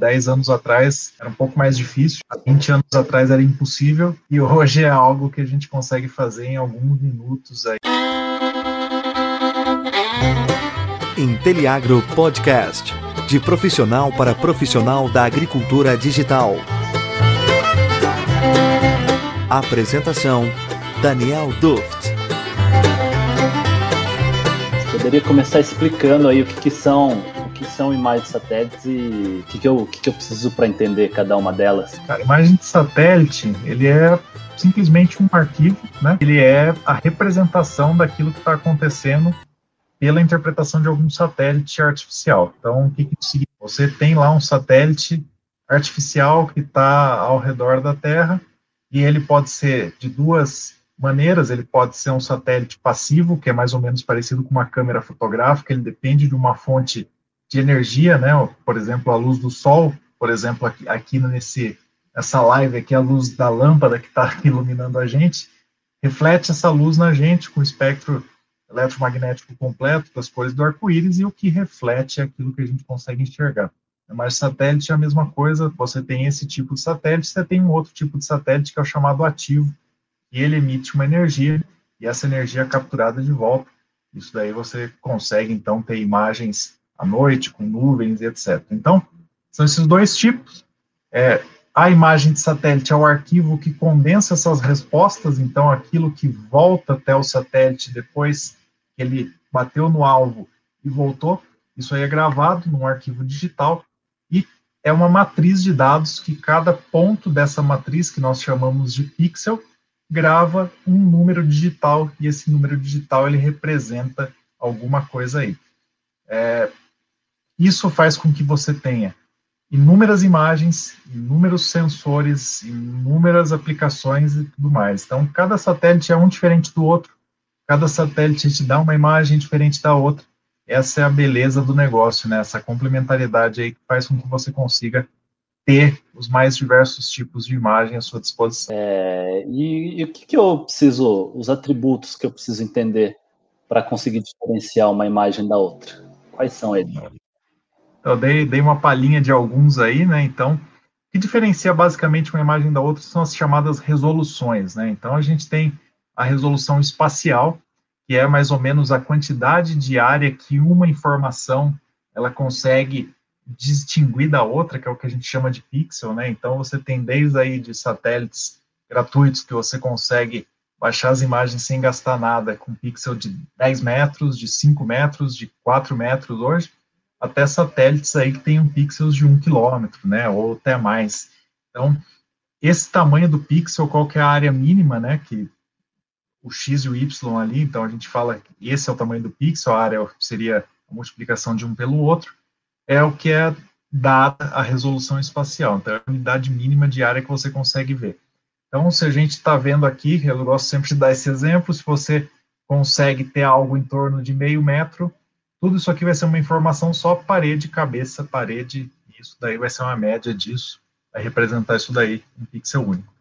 10 anos atrás era um pouco mais difícil, há 20 anos atrás era impossível, e hoje é algo que a gente consegue fazer em alguns minutos aí. Inteliagro Podcast, de profissional para profissional da agricultura digital. Apresentação: Daniel Duft. Poderia começar explicando aí o que, que são que são imagens de satélites e o que, que, eu, que, que eu preciso para entender cada uma delas? Cara, imagem de satélite, ele é simplesmente um arquivo, né? Ele é a representação daquilo que está acontecendo pela interpretação de algum satélite artificial. Então, o que, que significa? Você tem lá um satélite artificial que está ao redor da Terra e ele pode ser de duas maneiras. Ele pode ser um satélite passivo, que é mais ou menos parecido com uma câmera fotográfica. Ele depende de uma fonte de energia, né? Por exemplo, a luz do sol, por exemplo, aqui, aqui nesse essa live aqui, a luz da lâmpada que está iluminando a gente, reflete essa luz na gente com o espectro eletromagnético completo das cores do arco-íris e o que reflete é aquilo que a gente consegue enxergar. Mas satélite é a mesma coisa, você tem esse tipo de satélite, você tem um outro tipo de satélite que é o chamado ativo, e ele emite uma energia, e essa energia é capturada de volta. Isso daí você consegue, então, ter imagens à noite, com nuvens e etc. Então, são esses dois tipos. É, a imagem de satélite é o arquivo que condensa essas respostas, então aquilo que volta até o satélite depois que ele bateu no alvo e voltou, isso aí é gravado num arquivo digital e é uma matriz de dados que cada ponto dessa matriz, que nós chamamos de pixel, grava um número digital e esse número digital ele representa alguma coisa aí. É, isso faz com que você tenha inúmeras imagens, inúmeros sensores, inúmeras aplicações e tudo mais. Então, cada satélite é um diferente do outro, cada satélite te dá uma imagem diferente da outra. Essa é a beleza do negócio, né? Essa complementariedade aí que faz com que você consiga ter os mais diversos tipos de imagem à sua disposição. É, e, e, o que, que eu preciso, os atributos que eu preciso entender para conseguir diferenciar uma imagem da outra? Quais são eles? Eu dei, dei uma palhinha de alguns aí, né? Então, o que diferencia basicamente uma imagem da outra são as chamadas resoluções, né? Então, a gente tem a resolução espacial, que é mais ou menos a quantidade de área que uma informação ela consegue distinguir da outra, que é o que a gente chama de pixel, né? Então, você tem desde aí de satélites gratuitos que você consegue baixar as imagens sem gastar nada, com pixel de 10 metros, de 5 metros, de 4 metros hoje, até satélites aí que tenham pixels de um quilômetro, né, ou até mais. Então, esse tamanho do pixel, qual que é a área mínima, né, que o x e o y ali, então a gente fala esse é o tamanho do pixel, a área seria a multiplicação de um pelo outro, é o que é dada a resolução espacial, então é a unidade mínima de área que você consegue ver. Então, se a gente está vendo aqui, eu gosto sempre de dar esse exemplo, se você consegue ter algo em torno de meio metro, tudo isso aqui vai ser uma informação só parede, cabeça, parede, isso daí vai ser uma média disso, vai representar isso daí em pixel único.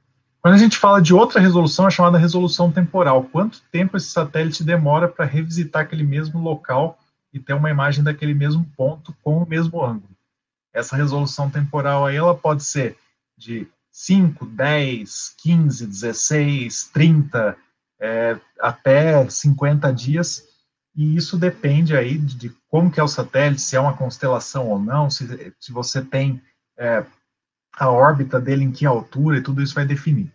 Quando a gente fala de outra resolução, é chamada resolução temporal. Quanto tempo esse satélite demora para revisitar aquele mesmo local e ter uma imagem daquele mesmo ponto com o mesmo ângulo? Essa resolução temporal aí, ela pode ser de 5, 10, 15, 16, 30, é, até 50 dias, e isso depende aí de, como que é o satélite, se é uma constelação ou não, se, se você tem é, a órbita dele em que altura, e tudo isso vai definir.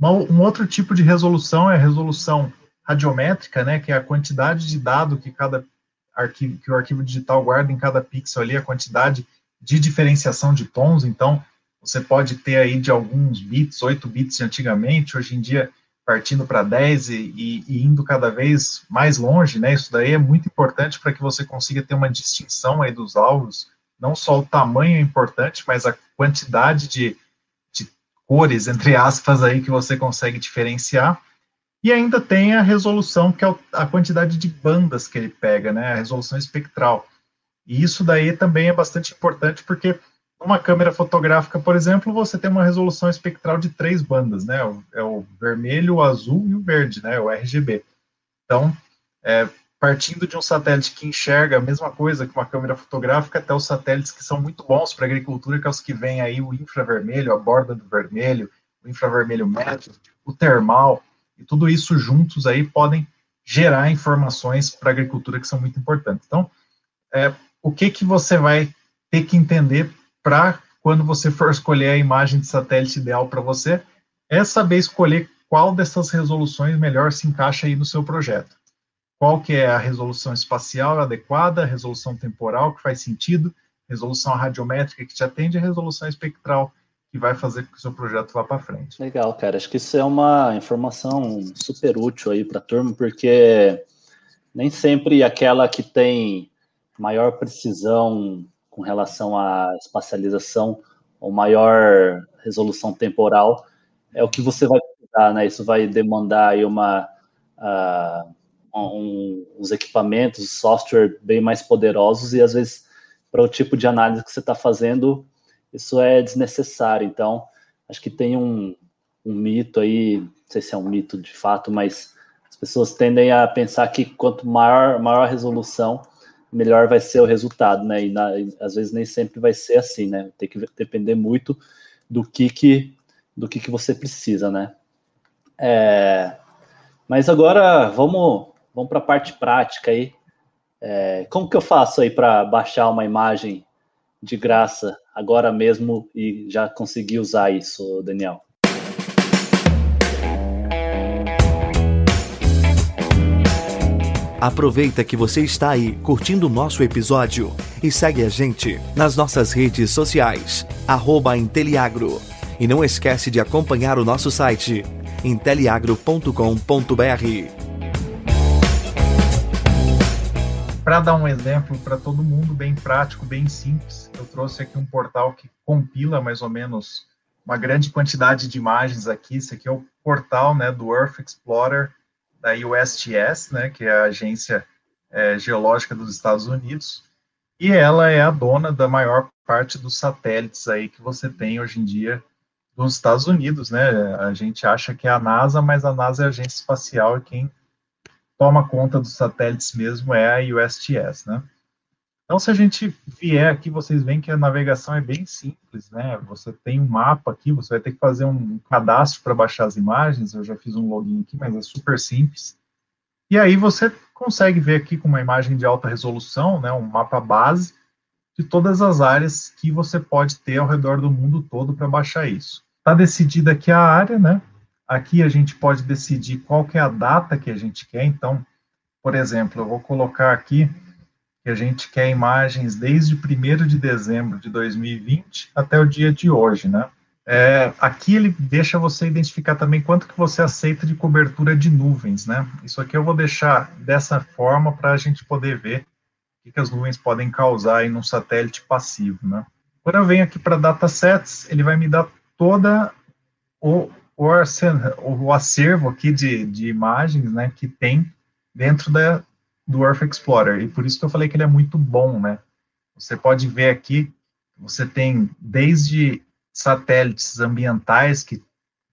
Um outro tipo de resolução é a resolução radiométrica, né, que é a quantidade de dado que cada arquivo, que o arquivo digital guarda em cada pixel ali, a quantidade de diferenciação de tons, então você pode ter aí de alguns bits, 8 bits antigamente, hoje em dia partindo para 10 e, e, indo cada vez mais longe, né? Isso daí é muito importante para que você consiga ter uma distinção aí dos alvos. Não só o tamanho é importante, mas a quantidade de, de cores, entre aspas, aí que você consegue diferenciar. E ainda tem a resolução, que é a quantidade de bandas que ele pega, né? A resolução espectral. E isso daí também é bastante importante, porque uma câmera fotográfica, por exemplo, você tem uma resolução espectral de três bandas, né? É o vermelho, o azul e o verde, né? O RGB. Então, é, partindo de um satélite que enxerga a mesma coisa que uma câmera fotográfica, até os satélites que são muito bons para agricultura, que é os que vêm aí o infravermelho, a borda do vermelho, o infravermelho médio, o termal, e tudo isso juntos aí podem gerar informações para a agricultura que são muito importantes. Então, é, o que, que você vai ter que entender para quando você for escolher a imagem de satélite ideal para você, é saber escolher qual dessas resoluções melhor se encaixa aí no seu projeto. Qual que é a resolução espacial adequada, a resolução temporal que faz sentido, resolução radiométrica que te atende, a resolução espectral que vai fazer com que o seu projeto vá para frente. Legal, cara. Acho que isso é uma informação super útil aí para a turma, porque nem sempre aquela que tem maior precisão com relação à espacialização ou maior resolução temporal é o que você vai precisar, né? Isso vai demandar aí uma uh, um, uns equipamentos, software bem mais poderosos e às vezes para o tipo de análise que você está fazendo isso é desnecessário. Então, acho que tem um, um mito aí, não sei se é um mito de fato, mas as pessoas tendem a pensar que quanto maior, maior a resolução, melhor vai ser o resultado, né? E na, às vezes nem sempre vai ser assim, né? Tem que depender muito do que que, do que, que você precisa, né? É, mas agora vamos, vamos para a parte prática aí. É, como que eu faço aí para baixar uma imagem de graça agora mesmo e já consegui usar isso, Daniel? Aproveita que você está aí curtindo o nosso episódio e segue a gente nas nossas redes sociais, arroba Inteliagro. E não esquece de acompanhar o nosso site, inteliagro.com.br. para dar um exemplo para todo mundo, bem prático, bem simples, eu trouxe aqui um portal que compila mais ou menos uma grande quantidade de imagens aqui. Esse aqui é o portal né, do Earth Explorer da USGS, né, que é a agência é, geológica dos Estados Unidos, e ela é a dona da maior parte dos satélites aí que você tem hoje em dia nos Estados Unidos, né? A gente acha que é a NASA, mas a NASA é a agência espacial e quem toma conta dos satélites mesmo é a USGS, né? Então, se a gente vier aqui, vocês veem que a navegação é bem simples, né? Você tem um mapa aqui, você vai ter que fazer um cadastro para baixar as imagens. Eu já fiz um login aqui, mas é super simples. E aí você consegue ver aqui com uma imagem de alta resolução, né? Um mapa base de todas as áreas que você pode ter ao redor do mundo todo para baixar isso. Está decidida aqui a área, né? Aqui a gente pode decidir qual que é a data que a gente quer. Então, por exemplo, eu vou colocar aqui que a gente quer imagens desde 1 de dezembro de 2020 até o dia de hoje, né? É, aqui ele deixa você identificar também quanto que você aceita de cobertura de nuvens, né? Isso aqui eu vou deixar dessa forma para a gente poder ver o que, as nuvens podem causar em um satélite passivo, né? Quando eu venho aqui para datasets, ele vai me dar toda o, o, acervo aqui de, de imagens, né, que tem dentro da, do Earth Explorer, e por isso que eu falei que ele é muito bom, né, você pode ver aqui, você tem desde satélites ambientais que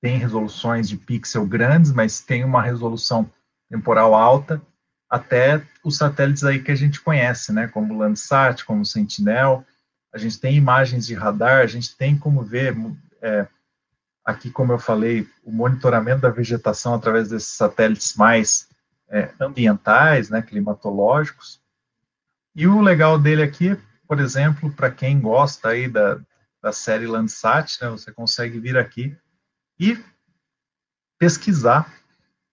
têm resoluções de pixel grandes, mas tem uma resolução temporal alta, até os satélites aí que a gente conhece, né, como o Landsat, como o Sentinel, a gente tem imagens de radar, a gente tem como ver é, aqui, como eu falei, o monitoramento da vegetação através desses satélites mais é, ambientais, né, climatológicos. E o legal dele aqui, por exemplo, para quem gosta aí da, da série Landsat, né, você consegue vir aqui e pesquisar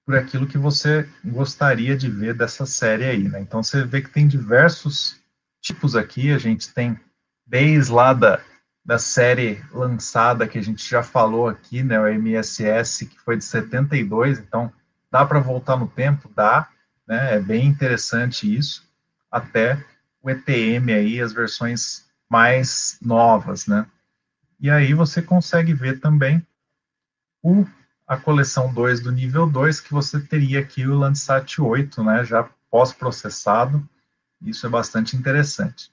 por aquilo que você gostaria de ver dessa série aí, né? Então você vê que tem diversos tipos aqui, a gente tem desde lá da da série lançada que a gente já falou aqui, né, o MSS, que foi de 72, então dá para voltar no tempo? Dá, né, é bem interessante isso, até o ETM aí, as versões mais novas, né. E aí você consegue ver também o, a coleção 2 do nível 2, que você teria aqui o Landsat 8, né, já pós-processado, isso é bastante interessante.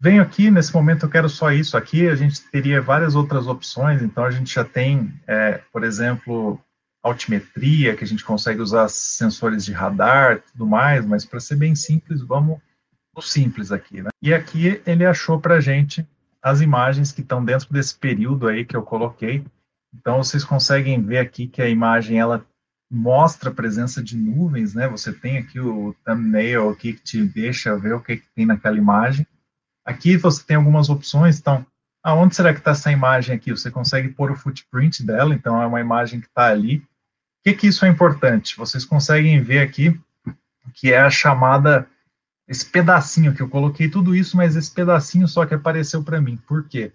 Venho aqui, nesse momento eu quero só isso aqui, a gente teria várias outras opções, então a gente já tem, é, por exemplo, altimetria, que a gente consegue usar sensores de radar, tudo mais, mas para ser bem simples, vamos no simples aqui, né? E aqui ele achou para a gente as imagens que estão dentro desse período aí que eu coloquei. Então vocês conseguem ver aqui que a imagem ela mostra a presença de nuvens, né? Você tem aqui o thumbnail aqui que te deixa ver o que, que tem naquela imagem. Aqui você tem algumas opções, então, aonde será que está essa imagem aqui? Você consegue pôr o footprint dela, então é uma imagem que está ali. Que, que isso é importante? Vocês conseguem ver aqui que é a chamada, esse pedacinho que eu coloquei tudo isso, mas esse pedacinho só que apareceu para mim. Por quê?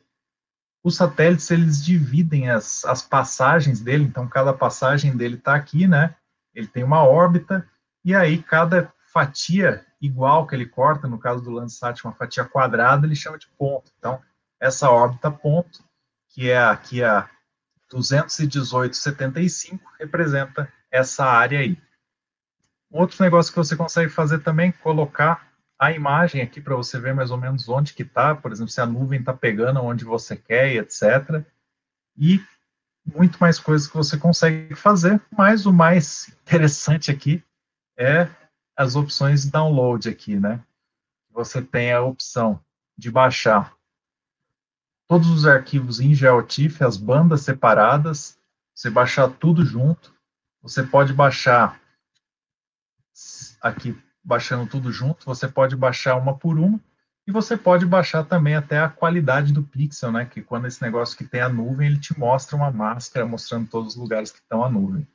Os satélites, eles dividem as, as passagens dele, então cada passagem dele está aqui, né? Ele tem uma órbita, e aí cada fatia igual que ele corta, no caso do Landsat, uma fatia quadrada, ele chama de ponto. Então, essa órbita ponto, que é aqui a 218,75, representa essa área aí. Outro negócio que você consegue fazer também, colocar a imagem aqui para você ver mais ou menos onde que está, por exemplo, se a nuvem está pegando onde você quer, etc. E muito mais coisas que você consegue fazer, mas o mais interessante aqui é as opções de download aqui, né? Você tem a opção de baixar todos os arquivos em GeoTIFF, as bandas separadas, você baixar tudo junto. Você pode baixar aqui, baixando tudo junto, você pode baixar uma por uma, e você pode baixar também até a qualidade do pixel, né? Que quando esse negócio que tem a nuvem, ele te mostra uma máscara mostrando todos os lugares que estão a nuvem.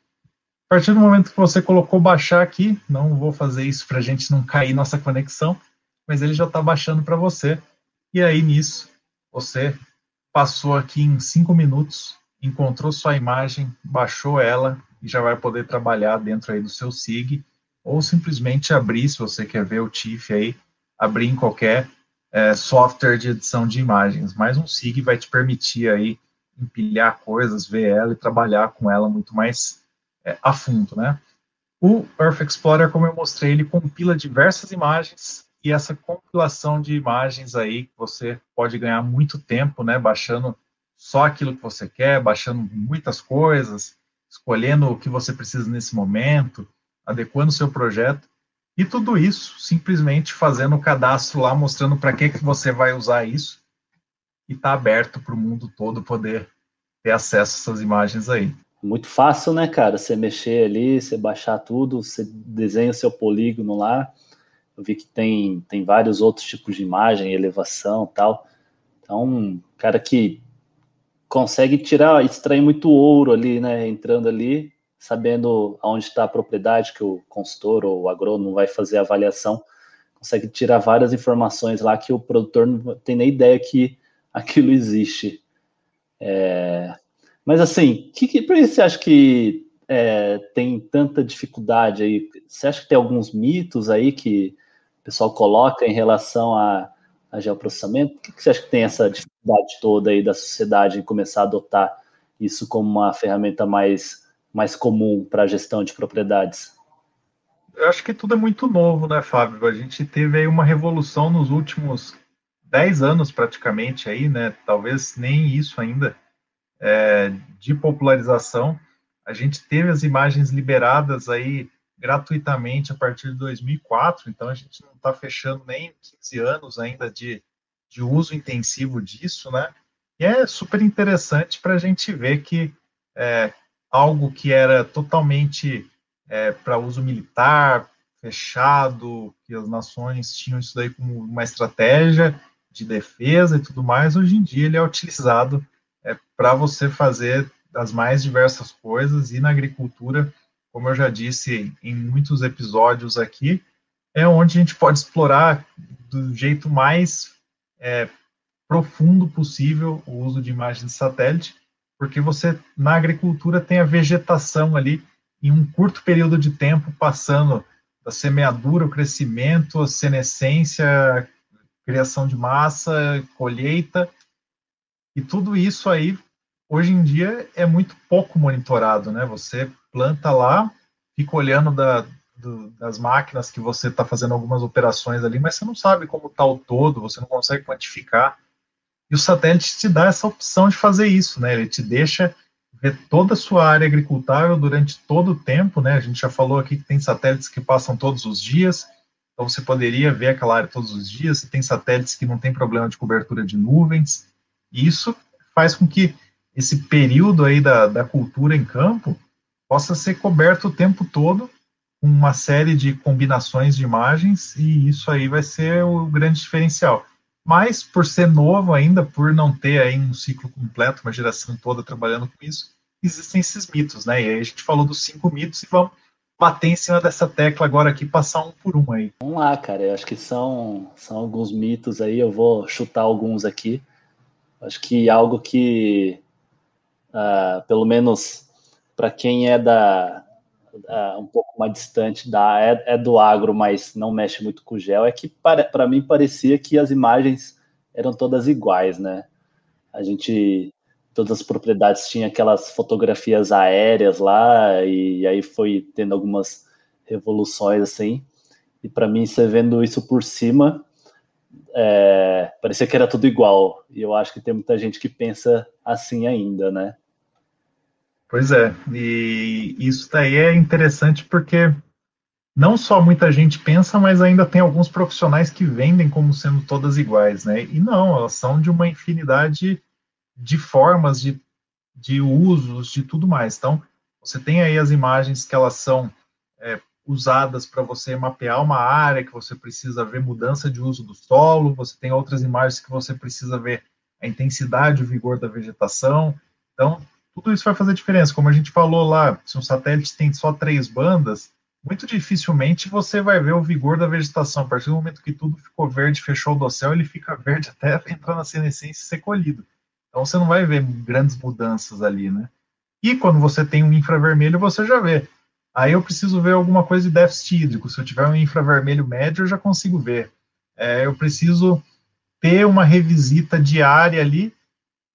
A partir do momento que você colocou baixar aqui, não vou fazer isso para a gente não cair nossa conexão, mas ele já está baixando para você. E aí nisso, você passou aqui em cinco minutos, encontrou sua imagem, baixou ela e já vai poder trabalhar dentro aí do seu SIG, ou simplesmente abrir, se você quer ver o TIFF aí, abrir em qualquer é, software de edição de imagens. Mas um SIG vai te permitir aí empilhar coisas, ver ela e trabalhar com ela muito mais é, a fundo, né? O Earth Explorer, como eu mostrei, ele compila diversas imagens e essa compilação de imagens aí você pode ganhar muito tempo, né? Baixando só aquilo que você quer, baixando muitas coisas, escolhendo o que você precisa nesse momento, adequando o seu projeto e tudo isso simplesmente fazendo o cadastro lá, mostrando para que que você vai usar isso e está aberto para o mundo todo poder ter acesso a essas imagens aí muito fácil, né, cara? Você mexer ali, você baixar tudo, você desenha o seu polígono lá. Eu vi que tem, tem vários outros tipos de imagem, elevação tal. Então, cara que consegue tirar, extrair muito ouro ali, né? Entrando ali, sabendo aonde está a propriedade que o consultor ou o agrônomo vai fazer a avaliação, consegue tirar várias informações lá que o produtor não tem nem ideia que aquilo existe. É, mas assim, que, que, por que você acha que é, tem tanta dificuldade aí? Você acha que tem alguns mitos aí que o pessoal coloca em relação a, a geoprocessamento? Por que, que você acha que tem essa dificuldade toda aí da sociedade em começar a adotar isso como uma ferramenta mais, mais comum para a gestão de propriedades? Eu acho que tudo é muito novo, né, Fábio? A gente teve aí uma revolução nos últimos 10 anos praticamente aí, né? Talvez nem isso ainda é, de popularização. A gente teve as imagens liberadas aí gratuitamente a partir de 2004, então a gente não está fechando nem 15 anos ainda de, de uso intensivo disso, né? E é super interessante para a gente ver que é, algo que era totalmente é, para uso militar, fechado, que as nações tinham isso daí como uma estratégia de defesa e tudo mais, hoje em dia ele é utilizado é para você fazer as mais diversas coisas e na agricultura, como eu já disse em muitos episódios aqui, é onde a gente pode explorar do jeito mais é, profundo possível o uso de imagens de satélite, porque você na agricultura tem a vegetação ali em um curto período de tempo passando da semeadura, o crescimento, a senescência, criação de massa, colheita, e tudo isso aí, hoje em dia, é muito pouco monitorado, né? Você planta lá, fica olhando da, do, das máquinas que você está fazendo algumas operações ali, mas você não sabe como está o todo, você não consegue quantificar. E o satélite te dá essa opção de fazer isso, né? Ele te deixa ver toda a sua área agricultável durante todo o tempo, né? A gente já falou aqui que tem satélites que passam todos os dias, então você poderia ver aquela área todos os dias. Tem satélites que não tem problema de cobertura de nuvens. E isso faz com que esse período aí da, da cultura em campo possa ser coberto o tempo todo com uma série de combinações de imagens e isso aí vai ser o grande diferencial. Mas por ser novo ainda, por não ter aí um ciclo completo, uma geração toda trabalhando com isso, existem esses mitos, né? E aí a gente falou dos cinco mitos e vamos bater em cima dessa tecla agora aqui, passar um por um aí. Vamos lá, cara. Eu acho que são, são alguns mitos aí. Eu vou chutar alguns aqui. Acho que algo que, uh, pelo menos para quem é da uh, um pouco mais distante da é, é, do agro, mas não mexe muito com gel, é que para mim parecia que as imagens eram todas iguais, né? A gente todas as propriedades tinham aquelas fotografias aéreas lá, e aí foi tendo algumas revoluções assim. E para mim, você vendo isso por cima, é, parecia que era tudo igual. E eu acho que tem muita gente que pensa assim ainda, né? Pois é, e isso daí é interessante porque não só muita gente pensa, mas ainda tem alguns profissionais que vendem como sendo todas iguais, né? E não, elas são de uma infinidade de formas de, de usos, de tudo mais. Então, você tem aí as imagens que elas são é, usadas para você mapear uma área que você precisa ver mudança de uso do solo, você tem outras imagens que você precisa ver a intensidade, o vigor da vegetação. Então, tudo isso vai fazer diferença. Como a gente falou lá, se um satélite tem só três bandas, muito dificilmente você vai ver o vigor da vegetação. A partir do momento que tudo ficou verde, fechou do céu, ele fica verde até entrar na senescência e ser colhido. Então você não vai ver grandes mudanças ali, né? E quando você tem um infravermelho, você já vê. Aí eu preciso ver alguma coisa de déficit hídrico. Se eu tiver um infravermelho médio, eu já consigo ver. É, eu preciso ter uma revisita diária ali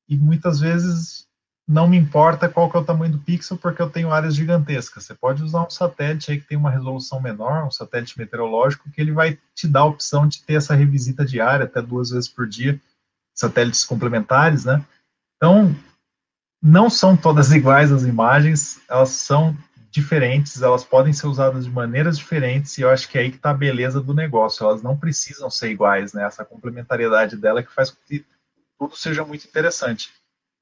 e muitas vezes não me importa qual que é o tamanho do pixel porque eu tenho áreas gigantescas. Você pode usar um satélite aí que tem uma resolução menor, um satélite meteorológico, que ele vai te dar a opção de ter essa revisita diária até duas vezes por dia satélites complementares, né? Então, não são todas iguais as imagens, elas são diferentes, elas podem ser usadas de maneiras diferentes, e eu acho que é aí que está a beleza do negócio, elas não precisam ser iguais, né? Essa complementariedade dela é que faz com que tudo seja muito interessante.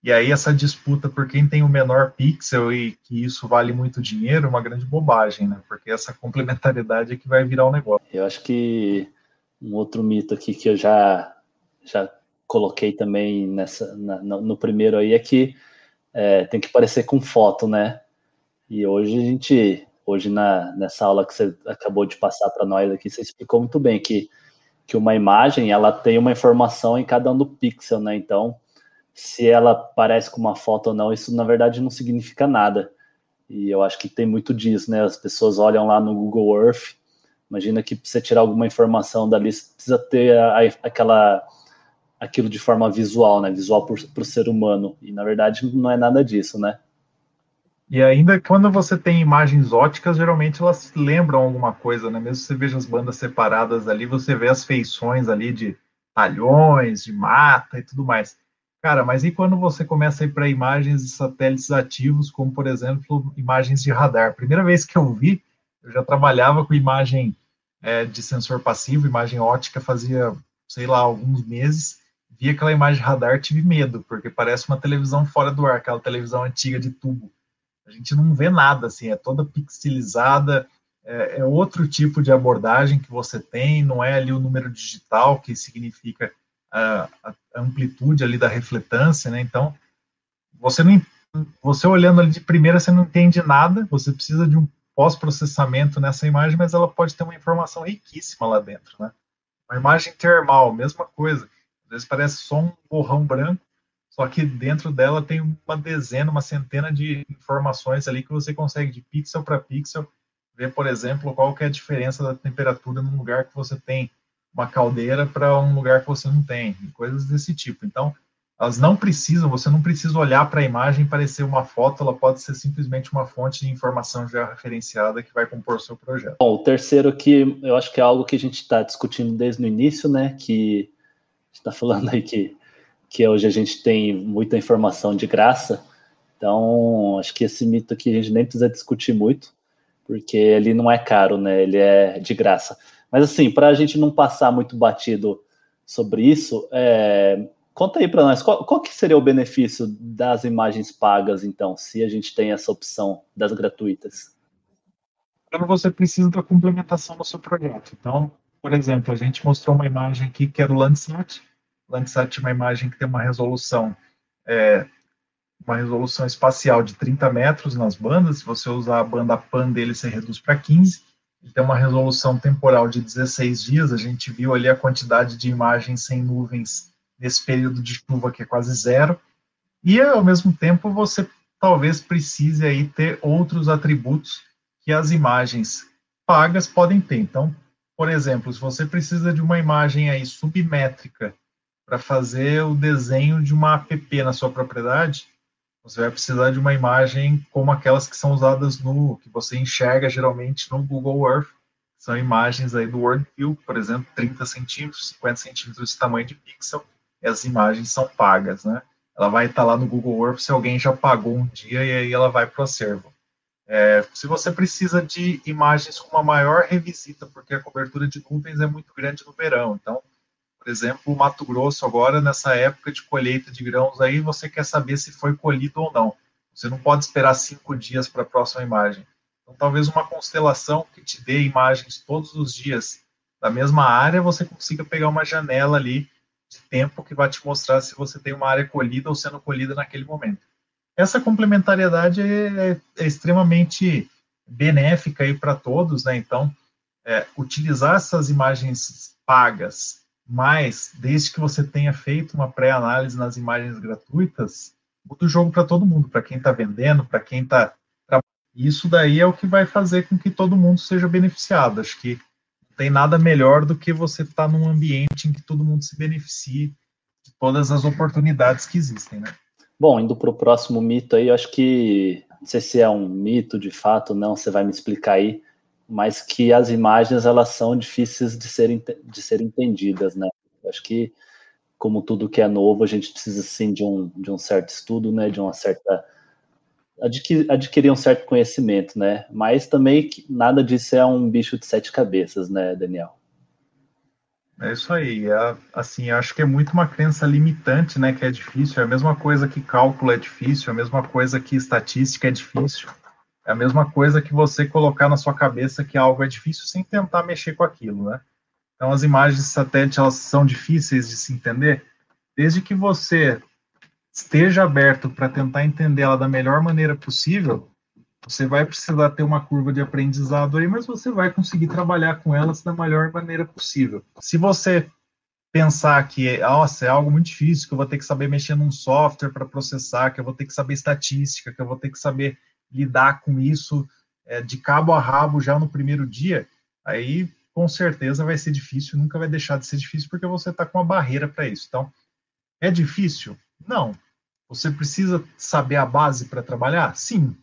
E aí essa disputa por quem tem o menor pixel e que isso vale muito dinheiro é uma grande bobagem, né? Porque essa complementariedade é que vai virar o um negócio. Eu acho que um outro mito aqui que eu já já coloquei também nessa, na, no primeiro aí é que é, tem que parecer com foto, né? E hoje a gente, hoje na, nessa aula que você acabou de passar para nós aqui, você explicou muito bem que, que uma imagem ela tem uma informação em cada um do pixel, né? Então, se ela parece com uma foto ou não, isso na verdade não significa nada. E eu acho que tem muito disso, né? As pessoas olham lá no Google Earth, imagina que para você tirar alguma informação dali, você precisa ter a, a, aquela aquilo de forma visual, né? Visual para o ser humano. E na verdade não é nada disso, né? E ainda quando você tem imagens óticas, geralmente elas lembram alguma coisa, né? Mesmo que você veja as bandas separadas ali, você vê as feições ali de talhões, de mata e tudo mais. Cara, mas e quando você começa a ir para imagens de satélites ativos, como por exemplo imagens de radar? Primeira vez que eu vi, eu já trabalhava com imagem é, de sensor passivo, imagem ótica, fazia, sei lá, alguns meses vi aquela imagem radar, tive medo, porque parece uma televisão fora do ar, aquela televisão antiga de tubo. A gente não vê nada, assim, é toda pixelizada, é, é outro tipo de abordagem que você tem, não é ali o número digital, que significa a, a amplitude ali da refletância, né? Então, você não você olhando ali de primeira, você não entende nada, você precisa de um pós-processamento nessa imagem, mas ela pode ter uma informação riquíssima lá dentro, né? Uma imagem termal, mesma coisa. Às vezes parece só um borrão branco, só que dentro dela tem uma dezena, uma centena de informações ali que você consegue, de pixel para pixel, ver, por exemplo, qual que é a diferença da temperatura num lugar que você tem uma caldeira para um lugar que você não tem, coisas desse tipo. Então, elas não precisam, você não precisa olhar para a imagem e parecer uma foto, ela pode ser simplesmente uma fonte de informação já referenciada que vai compor o seu projeto. Bom, o terceiro aqui, eu acho que é algo que a gente está discutindo desde o início, né, que está falando aí que, que hoje a gente tem muita informação de graça, Então, acho que esse mito aqui a gente nem precisa discutir muito, porque ele não é caro, né? Ele é de graça. Mas assim, para a gente não passar muito batido sobre isso, é... conta aí para nós, qual, qual, que seria o benefício das imagens pagas, então, se a gente tem essa opção das gratuitas? Quando você precisa da complementação do seu projeto. Então, por exemplo, a gente mostrou uma imagem aqui que era o Landsat. Landsat é uma imagem que tem uma resolução é, uma resolução espacial de 30 metros nas bandas. Se você usar a banda PAN dele, você reduz para 15. Ele tem uma resolução temporal de 16 dias. A gente viu ali a quantidade de imagens sem nuvens nesse período de chuva que é quase zero. E ao mesmo tempo você talvez precise aí ter outros atributos que as imagens pagas podem ter. Então, por exemplo, se você precisa de uma imagem aí submétrica para fazer o desenho de uma app na sua propriedade, você vai precisar de uma imagem como aquelas que são usadas no que você enxerga geralmente no Google Earth. São imagens aí do World View, por exemplo, 30 centímetros, 50 centímetros de tamanho de pixel. E as imagens são pagas, né? Ela vai estar lá no Google Earth se alguém já pagou um dia e aí ela vai para o acervo. É, se você precisa de imagens com uma maior revisita, porque a cobertura de nuvens é muito grande no verão, então por exemplo, o Mato Grosso agora, nessa época de colheita de grãos aí, você quer saber se foi colhido ou não. Você não pode esperar cinco dias para a próxima imagem. Então, talvez uma constelação que te dê imagens todos os dias da mesma área, você consiga pegar uma janela ali de tempo que vai te mostrar se você tem uma área colhida ou sendo colhida naquele momento. Essa complementariedade é, é, é extremamente benéfica aí para todos, né? Então, é, utilizar essas imagens pagas mas, desde que você tenha feito uma pré-análise nas imagens gratuitas, muda o jogo para todo mundo, para quem está vendendo, para quem está. Isso daí é o que vai fazer com que todo mundo seja beneficiado. Acho que não tem nada melhor do que você estar tá num ambiente em que todo mundo se beneficie de todas as oportunidades que existem, né? Bom, indo para o próximo mito aí, eu acho que não sei se é um mito de fato não, você vai me explicar aí mas que as imagens elas são difíceis de serem, de serem entendidas, né? acho que, como tudo que é novo, a gente precisa, sim, de um, de um certo estudo, né? De uma certa... Adquirir, adquirir um certo conhecimento, né? Mas também nada disso é um bicho de sete cabeças, né, Daniel? É isso aí. É, assim, acho que é muito uma crença limitante, né? Que é difícil. É a mesma coisa que cálculo é difícil, é a mesma coisa que estatística é difícil. É a mesma coisa que você colocar na sua cabeça que algo é difícil sem tentar mexer com aquilo, né? Então, as imagens de satélite elas são difíceis de se entender, desde que você esteja aberto para tentar entender ela da melhor maneira possível. Você vai precisar ter uma curva de aprendizado aí, mas você vai conseguir trabalhar com elas da melhor maneira possível. Se você pensar que nossa, é algo muito difícil, que eu vou ter que saber mexer num software para processar, que eu vou ter que saber estatística, que eu vou ter que saber lidar com isso é, de cabo a rabo já no primeiro dia, aí com certeza vai ser difícil, nunca vai deixar de ser difícil, porque você está com uma barreira para isso. Então, é difícil? Não. Você precisa saber a base para trabalhar? Sim.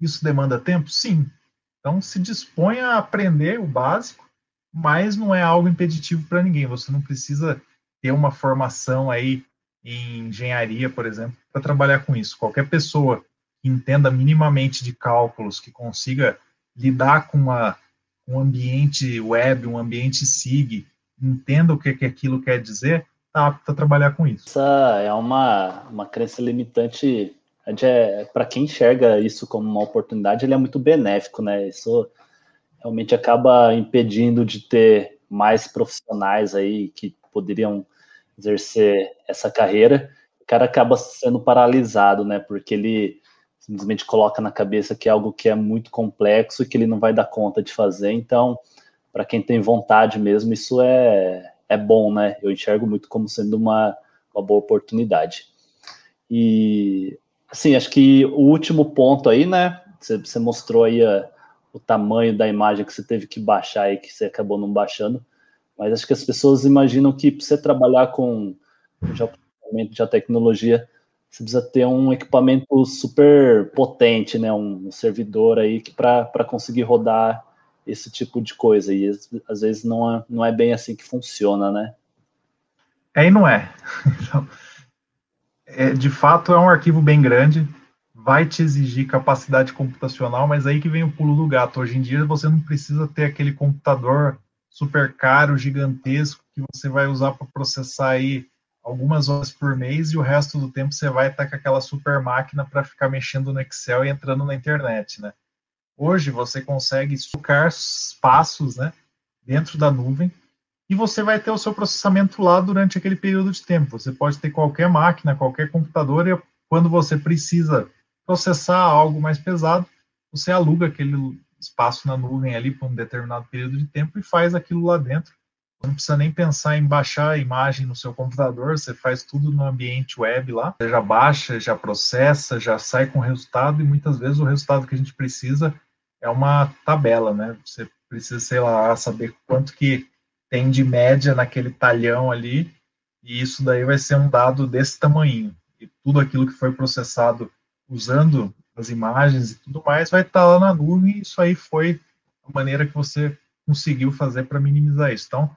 Isso demanda tempo? Sim. Então, se disponha a aprender o básico, mas não é algo impeditivo para ninguém. Você não precisa ter uma formação aí em engenharia, por exemplo, para trabalhar com isso. Qualquer pessoa entenda minimamente de cálculos, que consiga lidar com uma, um ambiente web, um ambiente SIG, entenda o que, que aquilo quer dizer, está apto a trabalhar com isso. Essa é uma, uma crença limitante. É, Para quem enxerga isso como uma oportunidade, ele é muito benéfico, né? Isso realmente acaba impedindo de ter mais profissionais aí que poderiam exercer essa carreira. O cara acaba sendo paralisado, né? Porque ele simplesmente coloca na cabeça que é algo que é muito complexo e que ele não vai dar conta de fazer. Então, para quem tem vontade mesmo, isso é, é bom, né? Eu enxergo muito como sendo uma, uma boa oportunidade. E, assim, acho que o último ponto aí, né? Você, você mostrou aí a, o tamanho da imagem que você teve que baixar e que você acabou não baixando. Mas acho que as pessoas imaginam que para você trabalhar com já, já tecnologia, você precisa ter um equipamento super potente, né? Um, servidor aí que para conseguir rodar esse tipo de coisa. E às vezes não é, não é bem assim que funciona, né? É e não é. Então, é. De fato, é um arquivo bem grande, vai te exigir capacidade computacional, mas aí que vem o pulo do gato. Hoje em dia você não precisa ter aquele computador super caro, gigantesco, que você vai usar para processar aí algumas horas por mês e o resto do tempo você vai estar com aquela super máquina para ficar mexendo no Excel e entrando na internet, né? Hoje você consegue sucar passos, né, dentro da nuvem e você vai ter o seu processamento lá durante aquele período de tempo. Você pode ter qualquer máquina, qualquer computador e quando você precisa processar algo mais pesado, você aluga aquele espaço na nuvem ali por um determinado período de tempo e faz aquilo lá dentro não precisa nem pensar em baixar a imagem no seu computador, você faz tudo no ambiente web lá, você já baixa, já processa, já sai com o resultado e muitas vezes o resultado que a gente precisa é uma tabela, né? Você precisa, sei lá, saber quanto que tem de média naquele talhão ali e isso daí vai ser um dado desse tamanho. E tudo aquilo que foi processado usando as imagens e tudo mais vai estar lá na nuvem e isso aí foi a maneira que você conseguiu fazer para minimizar isso. Então,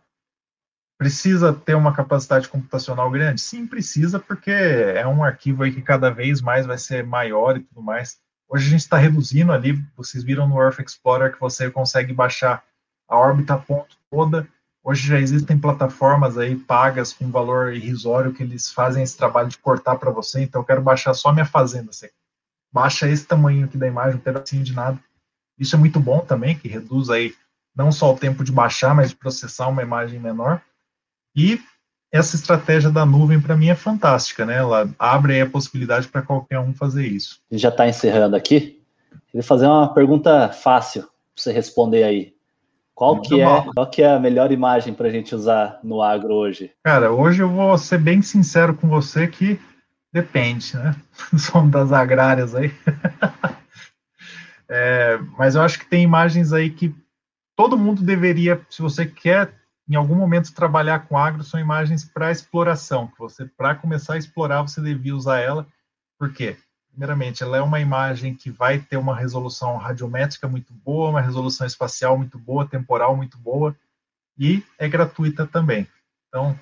Precisa ter uma capacidade computacional grande? Sim, precisa, porque é um arquivo aí que cada vez mais vai ser maior e tudo mais. Hoje a gente está reduzindo ali, vocês viram no Earth Explorer que você consegue baixar a órbita ponto toda. Hoje já existem plataformas aí pagas com valor irrisório que eles fazem esse trabalho de cortar para você. Então eu quero baixar só minha fazenda. Você baixa esse tamanho aqui da imagem, um pedacinho de nada. Isso é muito bom também, que reduz aí não só o tempo de baixar, mas de processar uma imagem menor. E essa estratégia da nuvem, para mim, é fantástica, né? Ela abre a possibilidade para qualquer um fazer isso. A gente já está encerrando aqui. Queria fazer uma pergunta fácil para você responder aí. Qual que, é, qual que é a melhor imagem para a gente usar no agro hoje? Cara, hoje eu vou ser bem sincero com você que depende, né? Somos das agrárias aí. é, mas eu acho que tem imagens aí que todo mundo deveria, se você quer em algum momento trabalhar com agro são imagens para exploração, que você para começar a explorar você devia usar ela. Por quê? Primeiramente, ela é uma imagem que vai ter uma resolução radiométrica muito boa, uma resolução espacial muito boa, temporal muito boa e é gratuita também. Então,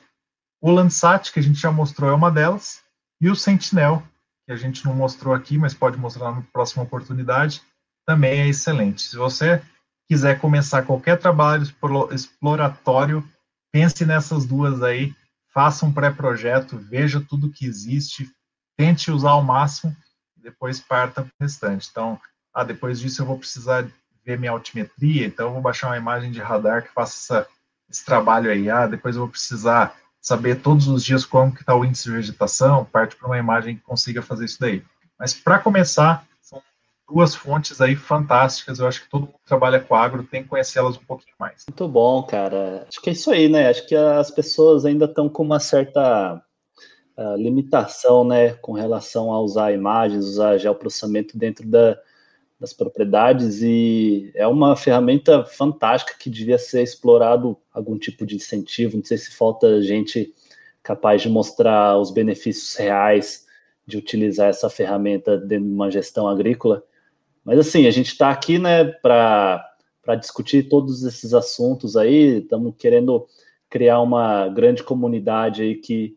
o Landsat que a gente já mostrou é uma delas e o Sentinel que a gente não mostrou aqui, mas pode mostrar na próxima oportunidade, também é excelente. Se você quiser começar qualquer trabalho exploratório, pense nessas duas aí, faça um pré-projeto, veja tudo que existe, tente usar ao máximo, depois parta para o restante. Então, ah, depois disso eu vou precisar ver minha altimetria, então eu vou baixar uma imagem de radar que faça essa, esse trabalho aí. Ah, depois eu vou precisar saber todos os dias como que está o índice de vegetação, parte para uma imagem que consiga fazer isso daí. Mas para começar, duas fontes aí fantásticas. Eu acho que todo mundo que trabalha com agro tem que conhecê-las um pouquinho mais. Muito bom, cara. Acho que é isso aí, né? Acho que as pessoas ainda estão com uma certa uh, limitação, né, com relação a usar imagens, usar geoprocessamento dentro da, das propriedades e é uma ferramenta fantástica que devia ser explorado algum tipo de incentivo. Não sei se falta gente capaz de mostrar os benefícios reais de utilizar essa ferramenta dentro de uma gestão agrícola. Mas assim, a gente está aqui, né, para discutir todos esses assuntos aí, estamos querendo criar uma grande comunidade aí que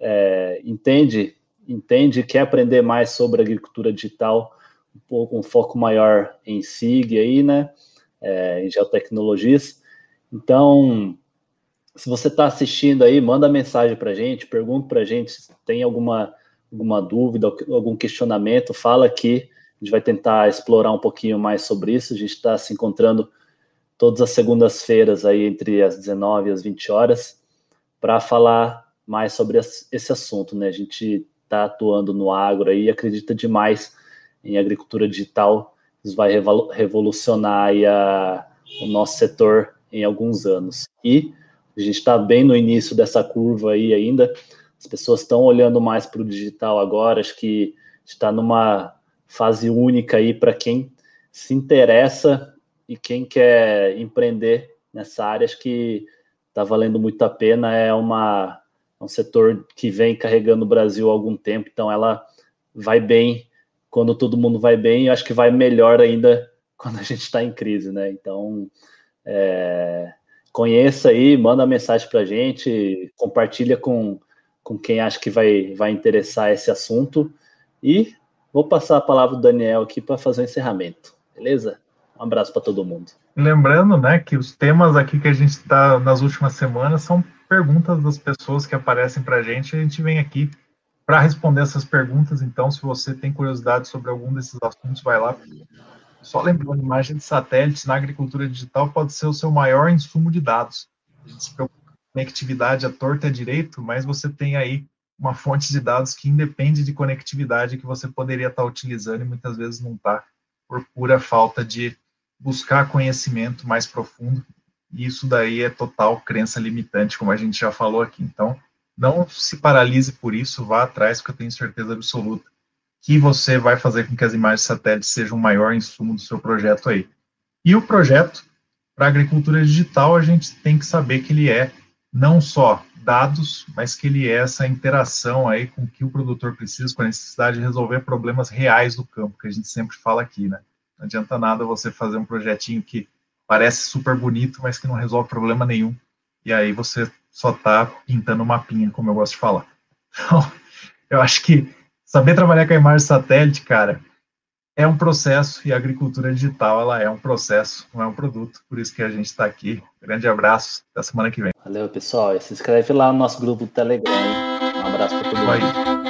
é, entende, entende, quer aprender mais sobre agricultura digital, um pouco um foco maior em SIG aí, né, é, em geotecnologias. Então, se você está assistindo aí, manda mensagem para a gente, pergunta para a gente se tem alguma, alguma dúvida, algum questionamento, fala aqui a gente vai tentar explorar um pouquinho mais sobre isso. A gente está se encontrando todas as segundas-feiras aí entre as 19 e as 20 horas para falar mais sobre esse assunto, né? A gente está atuando no agro aí, acredita demais em agricultura digital. Isso vai revolucionar a, o nosso setor em alguns anos. E a gente está bem no início dessa curva aí ainda. As pessoas estão olhando mais para o digital agora. Acho que está numa fase única aí para quem se interessa e quem quer empreender nessa área. Acho que está valendo muito a pena. É uma, é um setor que vem carregando o Brasil há algum tempo, então ela vai bem quando todo mundo vai bem. Eu acho que vai melhor ainda quando a gente está em crise, né? Então, é, conheça aí, manda mensagem para a gente, compartilha com, com quem acha que vai, vai interessar esse assunto e Vou passar a palavra do Daniel aqui para fazer o encerramento, beleza? Um abraço para todo mundo. Lembrando, né, que os temas aqui que a gente está nas últimas semanas são perguntas das pessoas que aparecem para a gente. A gente vem aqui para responder essas perguntas. Então, se você tem curiosidade sobre algum desses assuntos, vai lá. Só lembrando, imagem de satélites na agricultura digital pode ser o seu maior insumo de dados. A gente se preocupa com conectividade à torta e à direito, mas você tem aí uma fonte de dados que independe de conectividade que você poderia estar utilizando e muitas vezes não está, por pura falta de buscar conhecimento mais profundo. E isso daí é total crença limitante, como a gente já falou aqui. Então, não se paralise por isso, vá atrás, porque eu tenho certeza absoluta que você vai fazer com que as imagens satélites sejam o maior insumo do seu projeto aí. E o projeto para agricultura digital, a gente tem que saber que ele é não só dados, mas que ele é essa interação aí com o que o produtor precisa, com a necessidade de resolver problemas reais do campo, que a gente sempre fala aqui, né? Não adianta nada você fazer um projetinho que parece super bonito, mas que não resolve problema nenhum. E aí você só está pintando mapinha, como eu gosto de falar. Então, eu acho que saber trabalhar com a imagem satélite, cara, é um processo e a agricultura digital ela é um processo, não é um produto. Por isso que a gente está aqui. Grande abraço, até semana que vem. Valeu, pessoal. E se inscreve lá no nosso grupo do Telegram. Um abraço para todo mundo.